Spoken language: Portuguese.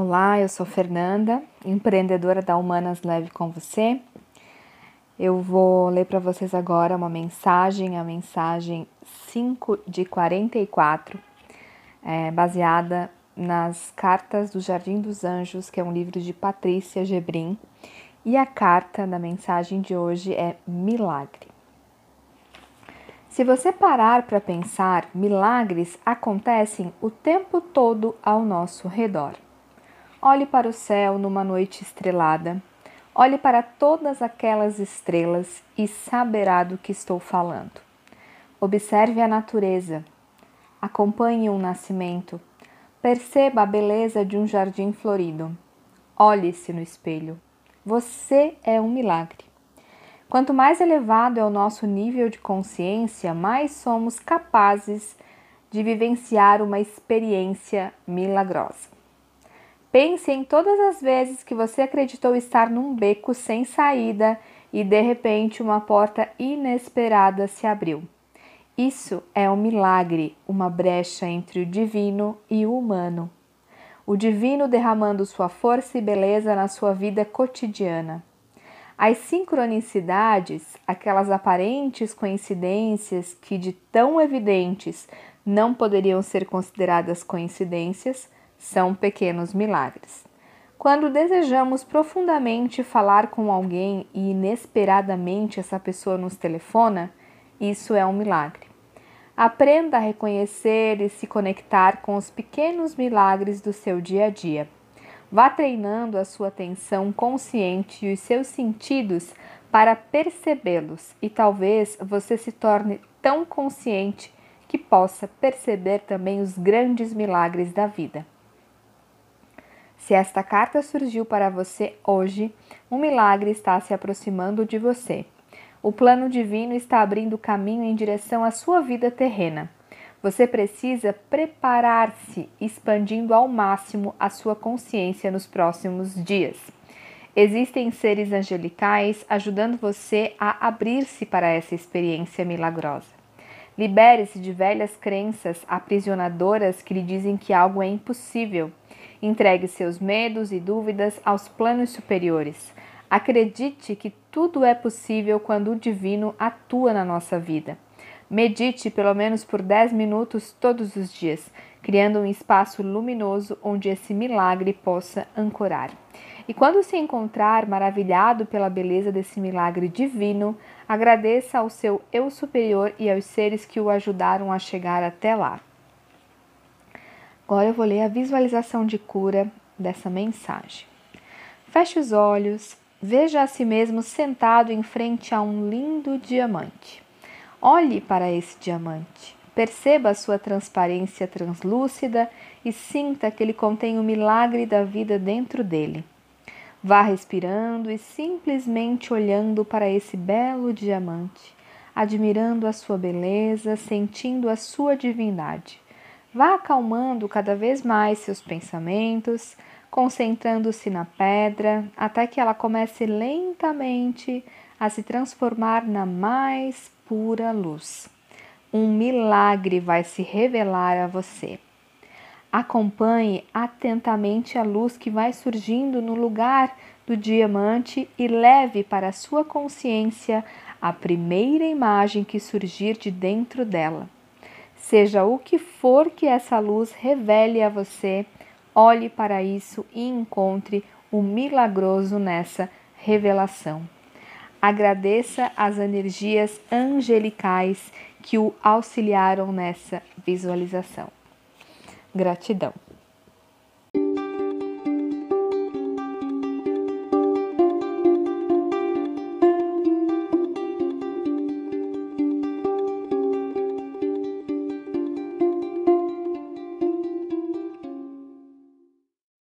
Olá, eu sou Fernanda, empreendedora da Humanas Leve com você. Eu vou ler para vocês agora uma mensagem, a mensagem 5 de 44, é, baseada nas cartas do Jardim dos Anjos, que é um livro de Patrícia Gebrim. E a carta da mensagem de hoje é Milagre. Se você parar para pensar, milagres acontecem o tempo todo ao nosso redor. Olhe para o céu numa noite estrelada. Olhe para todas aquelas estrelas e saberá do que estou falando. Observe a natureza. Acompanhe um nascimento. Perceba a beleza de um jardim florido. Olhe-se no espelho. Você é um milagre. Quanto mais elevado é o nosso nível de consciência, mais somos capazes de vivenciar uma experiência milagrosa. Pense em todas as vezes que você acreditou estar num beco sem saída e de repente uma porta inesperada se abriu. Isso é um milagre, uma brecha entre o divino e o humano. O divino derramando sua força e beleza na sua vida cotidiana. As sincronicidades, aquelas aparentes coincidências que de tão evidentes não poderiam ser consideradas coincidências, são pequenos milagres. Quando desejamos profundamente falar com alguém e inesperadamente essa pessoa nos telefona, isso é um milagre. Aprenda a reconhecer e se conectar com os pequenos milagres do seu dia a dia. Vá treinando a sua atenção consciente e os seus sentidos para percebê-los, e talvez você se torne tão consciente que possa perceber também os grandes milagres da vida. Se esta carta surgiu para você hoje, um milagre está se aproximando de você. O plano divino está abrindo caminho em direção à sua vida terrena. Você precisa preparar-se, expandindo ao máximo a sua consciência nos próximos dias. Existem seres angelicais ajudando você a abrir-se para essa experiência milagrosa. Libere-se de velhas crenças aprisionadoras que lhe dizem que algo é impossível. Entregue seus medos e dúvidas aos planos superiores. Acredite que tudo é possível quando o divino atua na nossa vida. Medite pelo menos por 10 minutos todos os dias, criando um espaço luminoso onde esse milagre possa ancorar. E quando se encontrar maravilhado pela beleza desse milagre divino, agradeça ao seu eu superior e aos seres que o ajudaram a chegar até lá. Agora eu vou ler a visualização de cura dessa mensagem. Feche os olhos, veja a si mesmo sentado em frente a um lindo diamante. Olhe para esse diamante. Perceba a sua transparência translúcida e sinta que ele contém o milagre da vida dentro dele. Vá respirando e simplesmente olhando para esse belo diamante, admirando a sua beleza, sentindo a sua divindade. Vá acalmando cada vez mais seus pensamentos, concentrando-se na pedra, até que ela comece lentamente a se transformar na mais pura luz. Um milagre vai se revelar a você. Acompanhe atentamente a luz que vai surgindo no lugar do diamante e leve para sua consciência a primeira imagem que surgir de dentro dela. Seja o que for que essa luz revele a você, olhe para isso e encontre o milagroso nessa revelação. Agradeça as energias angelicais que o auxiliaram nessa visualização. Gratidão.